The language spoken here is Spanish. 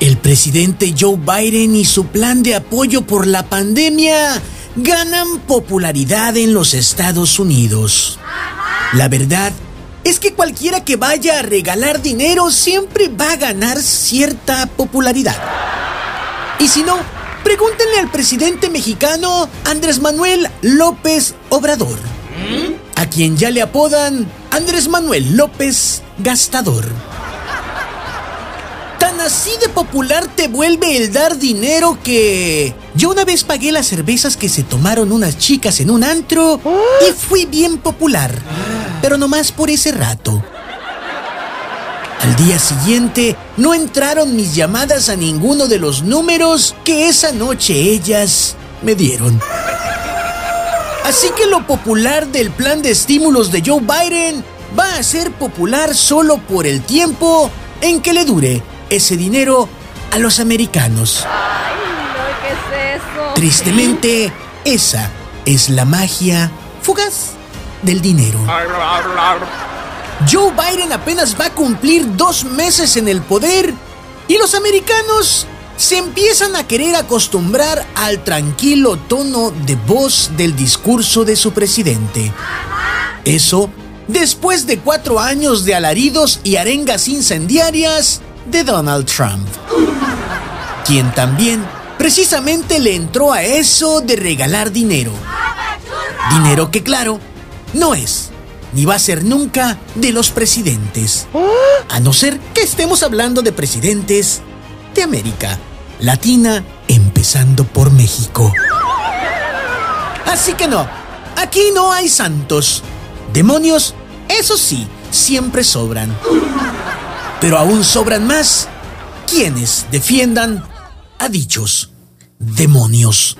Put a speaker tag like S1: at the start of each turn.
S1: El presidente Joe Biden y su plan de apoyo por la pandemia ganan popularidad en los Estados Unidos. La verdad es que cualquiera que vaya a regalar dinero siempre va a ganar cierta popularidad. Y si no, pregúntenle al presidente mexicano Andrés Manuel López Obrador, a quien ya le apodan Andrés Manuel López Gastador. Así de popular te vuelve el dar dinero que... Yo una vez pagué las cervezas que se tomaron unas chicas en un antro y fui bien popular, pero nomás por ese rato. Al día siguiente no entraron mis llamadas a ninguno de los números que esa noche ellas me dieron. Así que lo popular del plan de estímulos de Joe Biden va a ser popular solo por el tiempo en que le dure ese dinero a los americanos.
S2: Ay, no, ¿qué es eso?
S1: Tristemente, esa es la magia fugaz del dinero. Joe Biden apenas va a cumplir dos meses en el poder y los americanos se empiezan a querer acostumbrar al tranquilo tono de voz del discurso de su presidente. Eso después de cuatro años de alaridos y arengas incendiarias de Donald Trump, quien también precisamente le entró a eso de regalar dinero. Dinero que claro, no es ni va a ser nunca de los presidentes. A no ser que estemos hablando de presidentes de América Latina, empezando por México. Así que no, aquí no hay santos. Demonios, eso sí, siempre sobran. Pero aún sobran más quienes defiendan a dichos demonios.